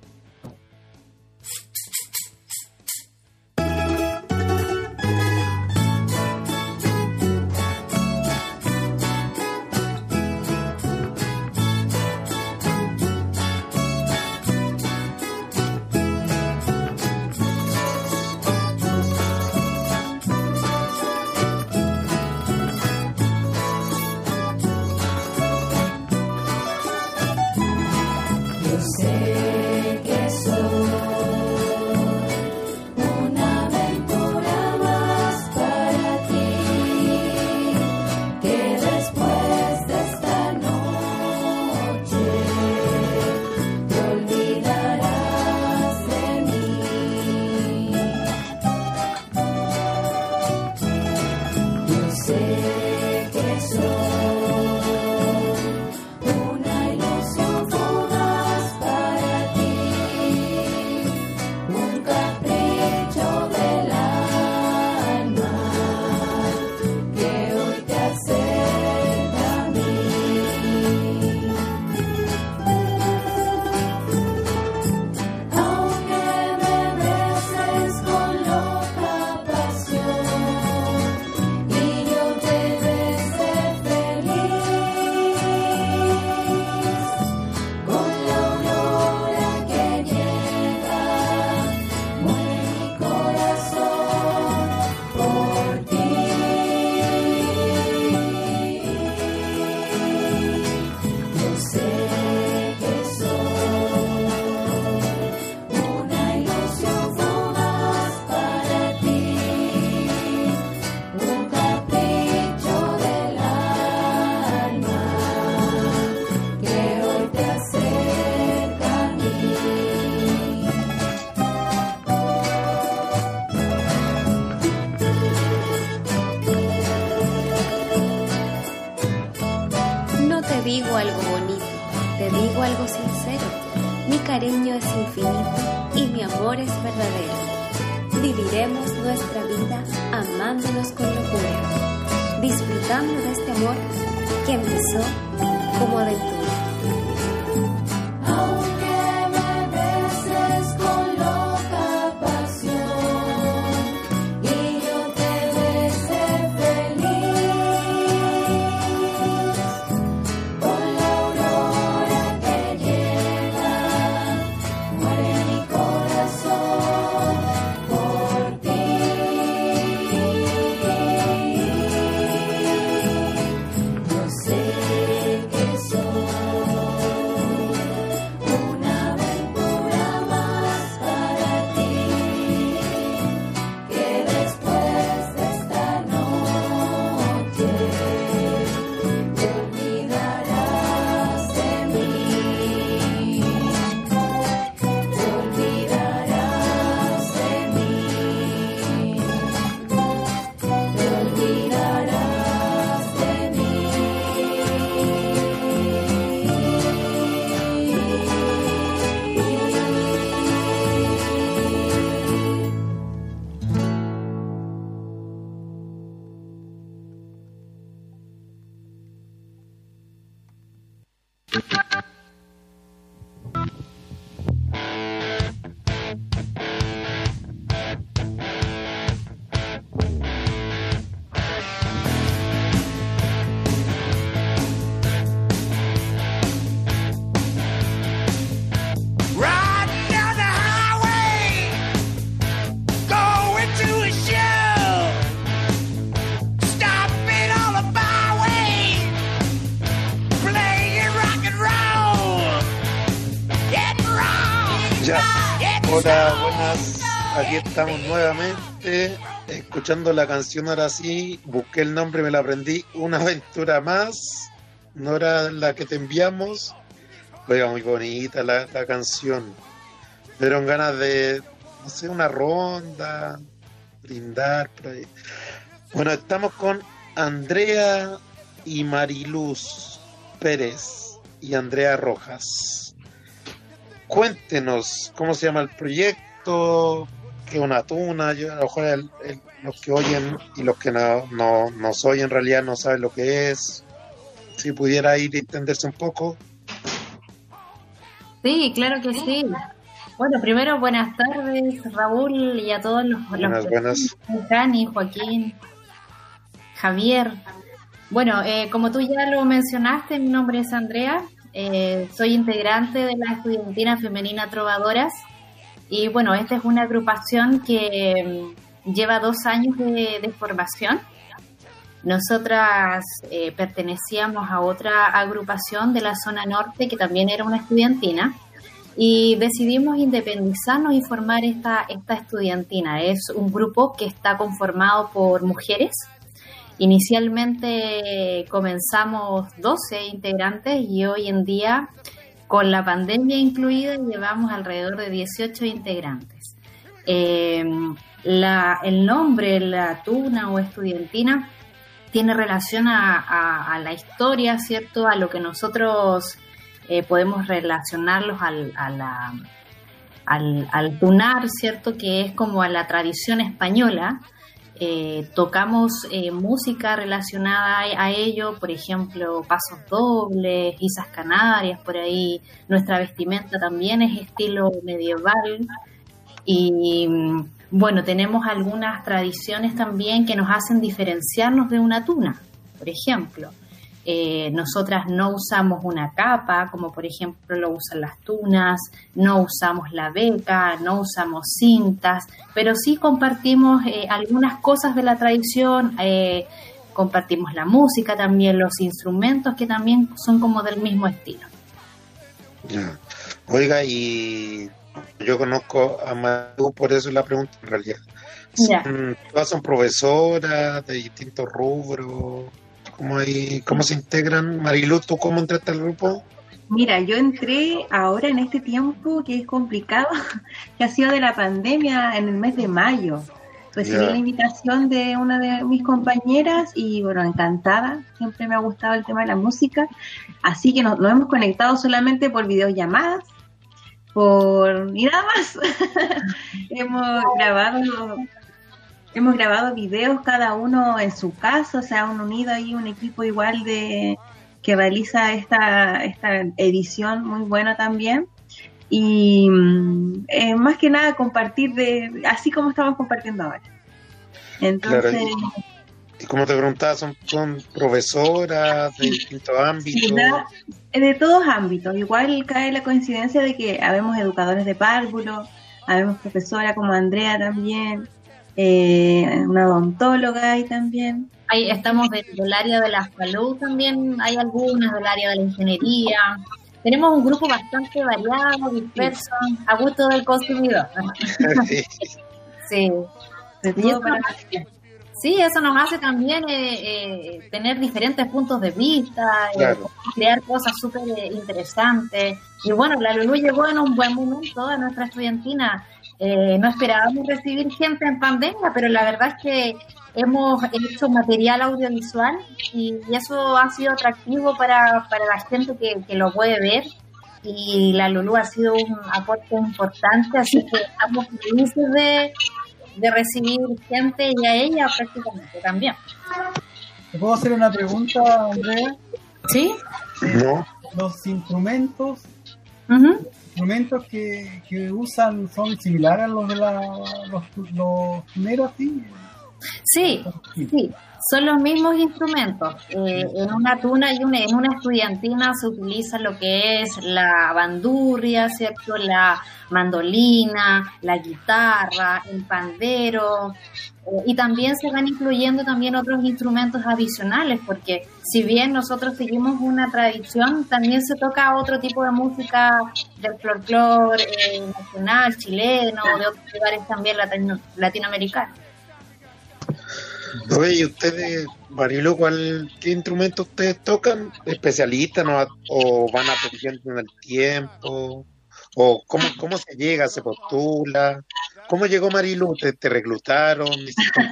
Viviremos nuestra vida amándonos con locura, disfrutando de este amor que empezó como aventura. Hola, buenas. Aquí estamos nuevamente escuchando la canción ahora sí. Busqué el nombre, me la aprendí. Una aventura más. No era la que te enviamos. Oiga, muy bonita la, la canción. Dieron ganas de, no sé, una ronda, brindar por ahí. Bueno, estamos con Andrea y Mariluz Pérez y Andrea Rojas. Cuéntenos cómo se llama el proyecto, qué es una tuna. Yo, a lo mejor el- el- los que oyen y los que no, no nos oyen en realidad no saben lo que es. Si pudiera ir y entenderse un poco. Sí, claro que sí. Bueno, primero buenas tardes, Raúl, y a todos los, los Buenas, buenas. Jani, Joaquín, Javier. Bueno, eh, como tú ya lo mencionaste, mi nombre es Andrea, eh, soy integrante de la Estudiantina Femenina Trovadoras y bueno, esta es una agrupación que mm, lleva dos años de, formación. Nosotras eh, pertenecíamos a otra agrupación de la zona norte que también era una estudiantina y decidimos independizarnos y formar esta, esta estudiantina. Es un grupo que está conformado por mujeres. Inicialmente comenzamos 12 integrantes y hoy en día, con la pandemia incluida, llevamos alrededor de 18 integrantes. Eh, el nombre, la tuna o estudiantina, tiene relación a, la historia, ¿cierto? A lo que nosotros eh, podemos relacionarlos al, a al tunar, ¿cierto? Que es como a la tradición española. Eh, tocamos eh, música relacionada a, a ello, por ejemplo, pasos dobles, isas canarias, por ahí. Nuestra vestimenta también es estilo medieval. Y mm, bueno, tenemos algunas tradiciones también que nos hacen diferenciarnos de una tuna. Por ejemplo, eh, nosotras no usamos una capa, como por ejemplo lo usan las tunas, no usamos la beca, no usamos cintas, pero sí compartimos eh, algunas cosas de la tradición, eh, compartimos la música también, los instrumentos que también son como del mismo estilo. Oiga, y yo conozco a Maru, por eso la pregunta en realidad. Son, todas son profesoras de distintos rubros. ¿Cómo, hay, ¿Cómo se integran? Marilu, ¿tú cómo entraste al grupo? Mira, yo entré ahora en este tiempo que es complicado, (laughs) que ha sido de la pandemia en el mes de mayo. recibí la invitación de una de mis compañeras y bueno, encantada. Siempre me ha gustado el tema de la música. Así que nos, nos hemos conectado solamente por videollamadas, por y nada más. (laughs) hemos grabado hemos grabado videos cada uno en su casa, o sea, un unido ahí un equipo igual de que realiza esta esta edición muy bueno también y mm, eh, más que nada compartir de así como estamos compartiendo ahora. Entonces, Claro, Y como te preguntaba, son, son profesoras de distintos ámbitos. Sí, da- de todos ámbitos. Igual cae la coincidencia de que habemos educadores de párvulo, habemos profesora como Andrea también, eh, una odontóloga ahí también. Ahí estamos del, del área de la salud también, hay algunas del área de la ingeniería. Tenemos un grupo bastante variado, disperso, a gusto del consumidor. (laughs) sí. De todo para- Sí, eso nos hace también eh, eh, tener diferentes puntos de vista, eh, Claro. crear cosas súper eh, interesantes. Y bueno, la Lulu llegó en un buen momento a nuestra estudiantina. Eh, no esperábamos recibir gente en pandemia, pero la verdad es que hemos hecho material audiovisual y, y eso ha sido atractivo para, para la gente que, que lo puede ver. Y la Lulu ha sido un aporte importante, así que estamos felices de, de recibir gente y a ella prácticamente también. ¿Te puedo hacer una pregunta, Andrea? ¿Sí? No. Los instrumentos, Ujú. Instrumentos que, que usan son similares a los de la, los, los ¿sí? Sí, sí, son los mismos instrumentos. Eh, en una tuna y una, en una estudiantina se utiliza lo que es la bandurria, ¿cierto? La mandolina, la guitarra, el pandero, eh, y también se van incluyendo también otros instrumentos adicionales, porque si bien nosotros seguimos una tradición, también se toca otro tipo de música del folclore eh, nacional, chileno, de otros lugares también latino- latinoamericanos. Oye, ¿y ustedes, Marilu, cuál, qué instrumento ustedes tocan? ¿Especialistas no? o van aprendiendo en el tiempo? ¿O cómo, cómo se llega, se postula? ¿Cómo llegó Marilu? ¿Te, te reclutaron? ¿Hiciste un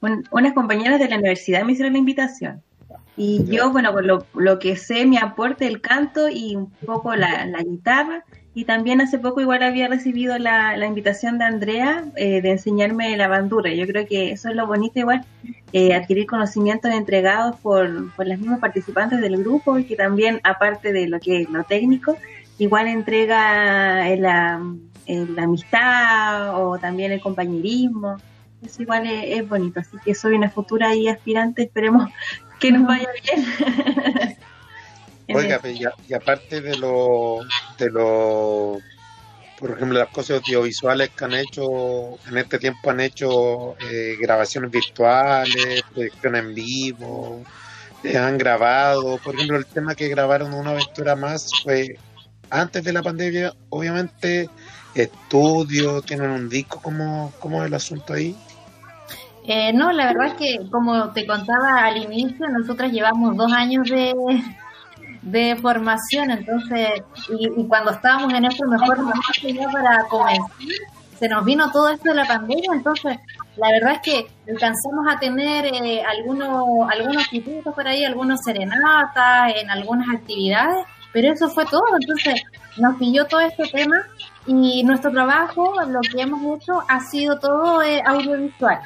un- unas compañeras de la universidad me hicieron la invitación. Y yo, bueno, lo, lo que sé, mi aporte el canto y un poco la, la guitarra. Y también hace poco igual había recibido la, la invitación de Andrea eh, de enseñarme la bandura. Yo creo que eso es lo bonito igual, eh, adquirir conocimientos entregados por, por las mismas participantes del grupo y que también, aparte de lo que lo técnico, igual entrega eh, la, la amistad o también el compañerismo. Eso igual es, es bonito. Así que soy una futura y aspirante. Esperemos que nos vaya bien. (laughs) Oiga, y, a- y aparte de lo, de lo, por ejemplo, las cosas audiovisuales que han hecho, en este tiempo han hecho eh, grabaciones virtuales, proyección en vivo, eh, han grabado, por ejemplo, el tema que grabaron una aventura más fue antes de la pandemia, obviamente, estudio, tienen un disco, ¿cómo, cómo es el asunto ahí? Eh, no, la verdad es que, como te contaba al inicio, nosotros llevamos dos años de, de formación, entonces, y, y cuando estábamos en nuestro mejor momento ya para comenzar, se nos vino todo esto de la pandemia, entonces, la verdad es que alcanzamos a tener eh, algunos, algunos títulos por ahí, algunos serenatas, en algunas actividades, pero eso fue todo, entonces nos pilló todo este tema y nuestro trabajo, lo que hemos hecho, ha sido todo eh, audiovisual.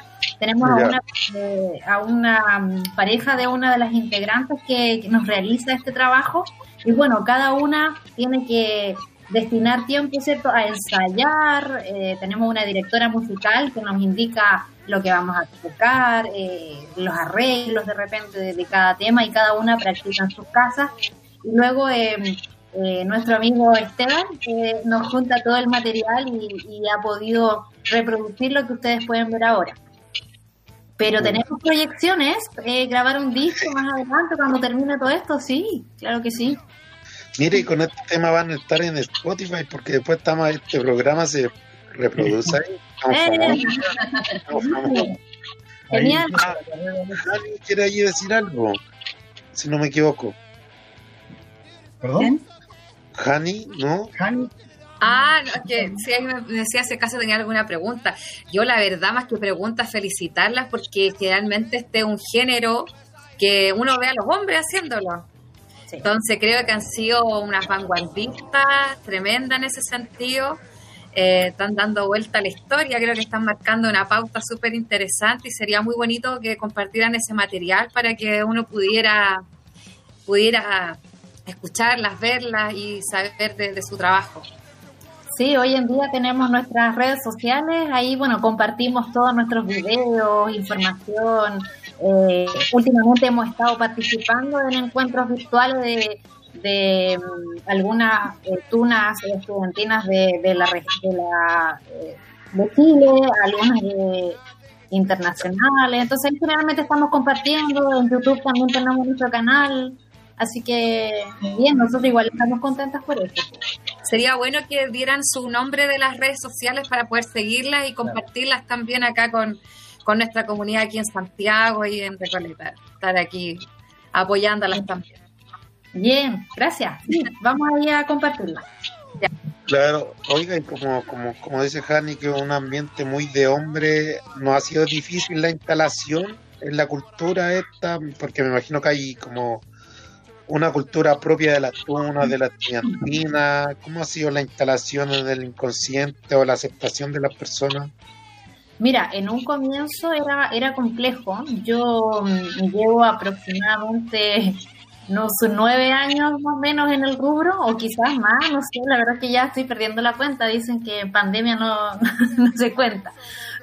Tenemos a una, eh, a una mm, pareja de una de las integrantes que, que nos realiza este trabajo y bueno, cada una tiene que destinar tiempo, ¿cierto?, a ensayar. eh, tenemos una directora musical que nos indica lo que vamos a tocar, eh, los arreglos de repente de, de cada tema y cada una practica en sus casas. Y luego eh, eh, nuestro amigo Esteban nos junta todo el material y, y ha podido reproducir lo que ustedes pueden ver ahora. Pero tenemos proyecciones, eh, grabar un disco más adelante cuando termine todo esto, sí, claro que sí. Mire, y con este tema van a estar en Spotify porque después estamos, este programa se reproduce ahí. Estamos Eh. (laughs) Genial. ¿Alguien quiere ahí decir algo? Si no me equivoco. ¿Perdón? ¿Hani? ¿No? Hani. Ah, no, que si me decía si acaso tenía alguna pregunta. Yo la verdad más que preguntas felicitarlas porque generalmente este es un género que uno ve a los hombres haciéndolo. Entonces creo que han sido unas vanguardistas tremendas en ese sentido. Eh, están dando vuelta a la historia, creo que están marcando una pauta súper interesante y sería muy bonito que compartieran ese material para que uno pudiera, pudiera escucharlas, verlas y saber de, de su trabajo. Sí, hoy en día tenemos nuestras redes sociales, ahí bueno, compartimos todos nuestros videos, información. Eh, últimamente hemos estado participando en encuentros virtuales de, de mm, algunas eh, tunas estudiantinas de, de la de la eh, de Chile, algunas de internacionales. Entonces, ahí generalmente estamos compartiendo. En YouTube también tenemos nuestro canal. Así que, bien, nosotros igual estamos contentas por eso. Sería bueno que dieran su nombre de las redes sociales para poder seguirlas y compartirlas también acá con, con nuestra comunidad aquí en Santiago y en Recoleta. Estar aquí apoyándolas también. Bien, gracias. Sí, vamos ahí a compartirla. Claro, oiga, y como, como, como dice Jani, que es un ambiente muy de hombre, ¿no ha sido difícil la instalación en la cultura esta? Porque me imagino que hay como una cultura propia de las tunas, de la estudiantina. ¿Cómo ha sido la instalación en el inconsciente o la aceptación de las personas? Mira, en un comienzo era, era complejo. Yo mm, llevo aproximadamente unos nueve años más o menos en el rubro, o quizás más, no sé, la verdad es que ya estoy perdiendo la cuenta. Dicen que en pandemia no, (laughs) no se cuenta.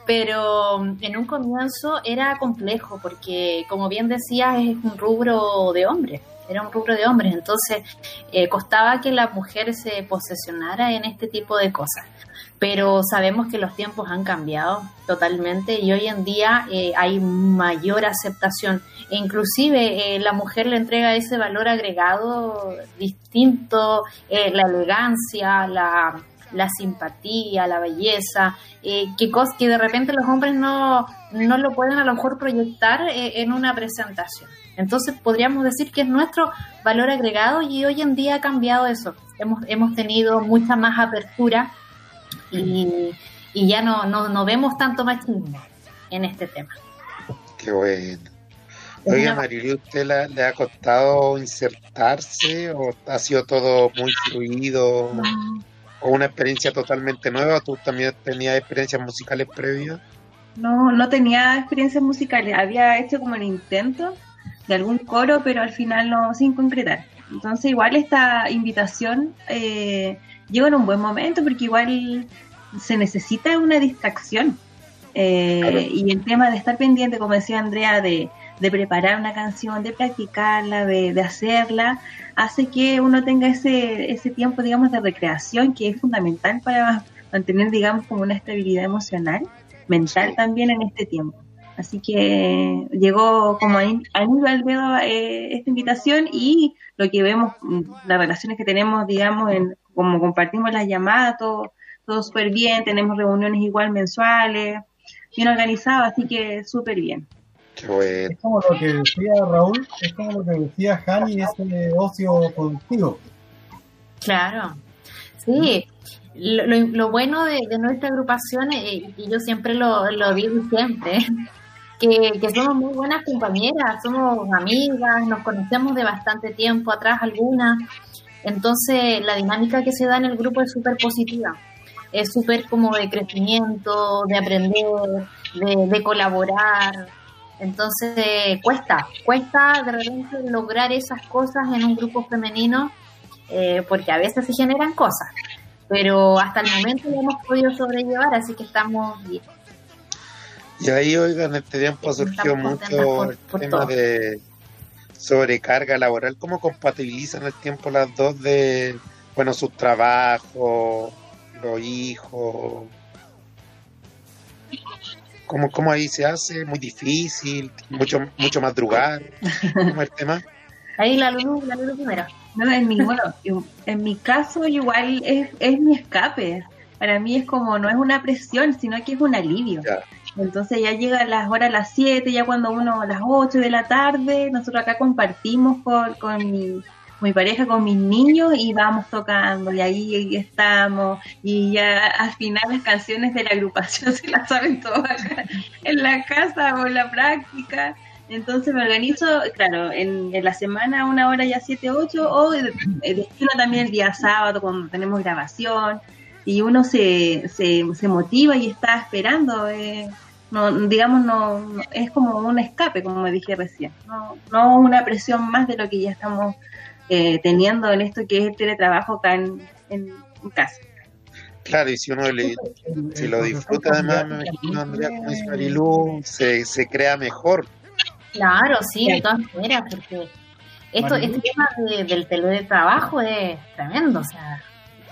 Pero mm, en un comienzo era complejo, porque como bien decías, es un rubro de hombres. Era un rubro de hombres, entonces eh, costaba que la mujer se posesionara en este tipo de cosas pero sabemos que los tiempos han cambiado totalmente y hoy en día eh, hay mayor aceptación e inclusive eh, la mujer le entrega ese valor agregado distinto, la elegancia, la, la simpatía, la belleza, eh, que, que de repente los hombres no, no lo pueden a lo mejor proyectar en una presentación. Entonces podríamos decir que es nuestro valor agregado y hoy en día ha cambiado eso. Hemos, hemos tenido mucha más apertura y, y ya no, no, no vemos tanto machismo en este tema. Qué bueno. Oiga, Marilu, ¿usted la- le ha costado insertarse o ha sido todo muy fluido? ¿O una experiencia totalmente nueva? ¿Tú también tenías experiencias musicales previas? No, no tenía experiencias musicales. Había hecho como el intento de algún coro, pero al final no sin concretar. Entonces igual esta invitación eh, llegó en un buen momento porque igual se necesita una distracción. Eh, Y el tema de estar pendiente, como decía Andrea, de, de preparar una canción, de practicarla, de, de hacerla, hace que uno tenga ese, ese tiempo, digamos, de recreación que es fundamental para mantener, digamos, como una estabilidad emocional, mental también en este tiempo. Así que llegó como a al dedo eh, esta invitación y lo que vemos, mm, las relaciones que tenemos, digamos, en como compartimos las llamadas, todo, todo súper bien, tenemos reuniones igual mensuales, bien organizadas, así que súper bien. Es como lo que decía Raúl, es como lo que decía Jani, ese ocio productivo. Claro, sí. Lo, lo- lo bueno de, de nuestra agrupación, eh, y yo siempre lo, lo digo siempre, que, que somos muy buenas compañeras, somos amigas, nos conocemos de bastante tiempo atrás algunas, entonces la dinámica que se da en el grupo es súper positiva, es súper como de crecimiento, de aprender, de, de colaborar, entonces cuesta, cuesta de repente lograr esas cosas en un grupo femenino eh, porque a veces se generan cosas, pero hasta el momento lo hemos podido sobrellevar, así que estamos bien. Y ahí, oiga, en este tiempo surgió mucho el tema de sobrecarga laboral. ¿Cómo compatibilizan el tiempo las dos de, bueno, sus trabajos, los hijos? ¿Cómo, ¿Cómo ahí se hace? Muy difícil, mucho mucho madrugar. ¿Cómo es el tema? Ahí la luz, la luz primero. No, en mi, bueno, en mi caso igual es, es mi escape. Para mí es como, no es una presión, sino que es un alivio. Entonces ya llegan las horas las 7, ya cuando uno a las 8 de la tarde, nosotros acá compartimos con, con, mi, mi pareja con mis niños y vamos tocando. Y ahí estamos. Y ya al final las canciones de la agrupación (laughs) se las saben todas acá en la casa o en la práctica. Entonces me organizo, claro, en, en la semana una hora ya 7, 8 o el destino también el día sábado cuando tenemos grabación y uno se, se, se motiva y está esperando. Eh, no, digamos, no, no- es como un escape, como dije recién, no, no una presión más de lo que ya estamos eh, teniendo en esto que es el teletrabajo acá en, en- en casa. Claro, y si uno le- si lo disfruta además, me imagino, Andrea, como dice Marilu, se, se crea mejor. Claro, sí, de todas maneras, porque esto, Marilu. este tema de- del teletrabajo es tremendo, o sea,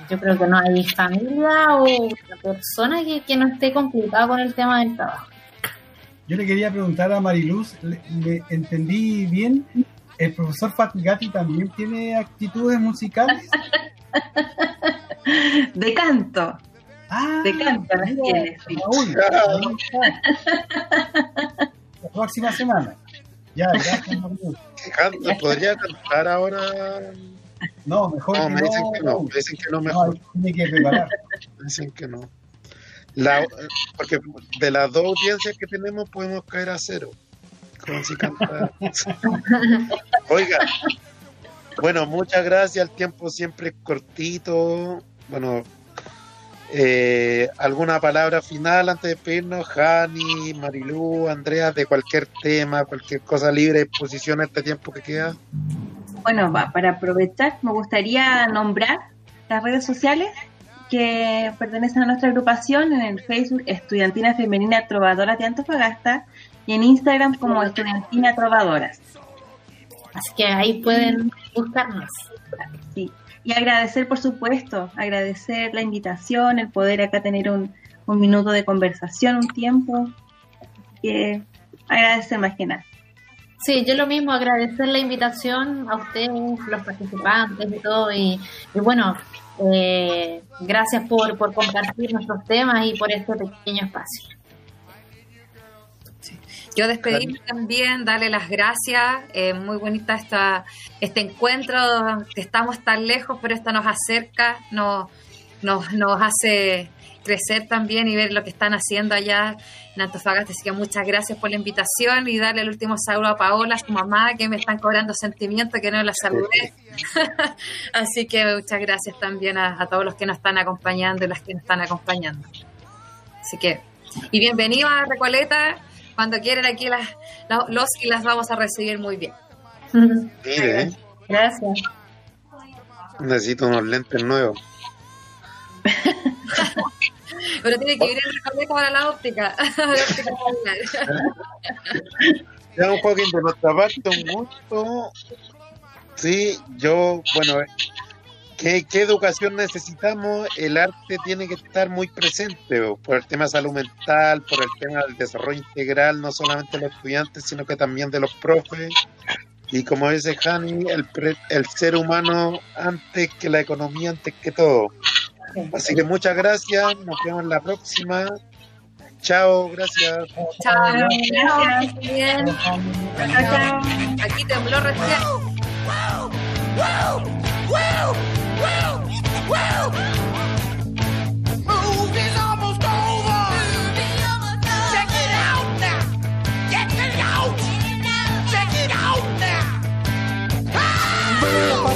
yo creo que no hay familia o persona que, que no esté complicada con el tema del trabajo. Yo le quería preguntar a Mariluz, le, le entendí bien, ¿el profesor Fatigati también tiene actitudes musicales? (laughs) De canto. Ah, de canto las mira, tiene, sí. (laughs) La próxima semana. Ya, gracias (laughs) Mariluz. ¿Podría cantar ahora? No, mejor No, que me dicen no, que no, me dicen que no No, que preparar. (laughs) Me dicen que no. La, porque de las dos audiencias que tenemos podemos caer a cero. Como si cantara. Oiga, bueno, muchas gracias. El tiempo siempre es cortito. Bueno, eh, ¿alguna palabra final antes de despedirnos? Jani, Marilú, Andrea, de cualquier tema, cualquier cosa libre de exposición a este tiempo que queda. Bueno, va, para aprovechar, me gustaría nombrar las redes sociales que pertenecen a nuestra agrupación en el Facebook Estudiantina Femenina Trovadoras de Antofagasta y en Instagram como Estudiantina Trovadoras. Así que ahí pueden buscarnos. Sí. Y agradecer, por supuesto, agradecer la invitación, el poder acá tener un, un minuto de conversación, un tiempo. Que agradecer más que nada. Sí, yo lo mismo, agradecer la invitación a ustedes, los participantes y todo. Y, y bueno, eh, gracias por, por compartir nuestros temas y por este pequeño espacio. Yo despedirme también, darle las gracias. eh, muy bonita esta, este encuentro, que estamos tan lejos, pero esto nos acerca, nos, nos, nos hace crecer también y ver lo que están haciendo allá en Antofagasta. Así que muchas gracias por la invitación y darle el último saludo a Paola, a su mamá, que me están cobrando sentimientos que no la saludé. (laughs) Así que muchas gracias también a, a todos los que nos están acompañando y las que nos están acompañando. Así que, y bienvenidos a Recoleta. Cuando quieran aquí las, la- los y las vamos a recibir muy bien. (laughs) Mire, Gracias. necesito unos lentes nuevos. (laughs) Pero tiene que ir en Recoleta para la óptica. (laughs) La. (laughs) Ya un poquito de nuestra parte, un gusto. Sí, yo, bueno, ¿qué, qué educación necesitamos? El arte tiene que estar muy presente o, por el tema de salud mental, por el tema del desarrollo integral, no solamente de los estudiantes, sino que también de los profes. Y como dice Hani, el, pre- el ser humano antes que la economía, antes que todo. Así que muchas gracias, nos vemos en la próxima. Chao, gracias. Chao, Gracias. bien. Aquí tembló recién. Move is almost over. Check it out now. Check it out. Check it out now. Vuelvo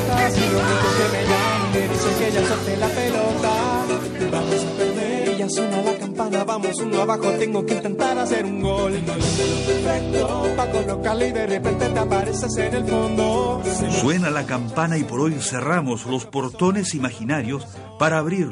ya solté la pelota. Vamos a perder ya suena la campana. Vamos uno abajo, tengo que intentar hacer un gol. Perfecto colocarle y de repente te apareces en el fondo. Suena la campana y por hoy cerramos los portones imaginarios para abrir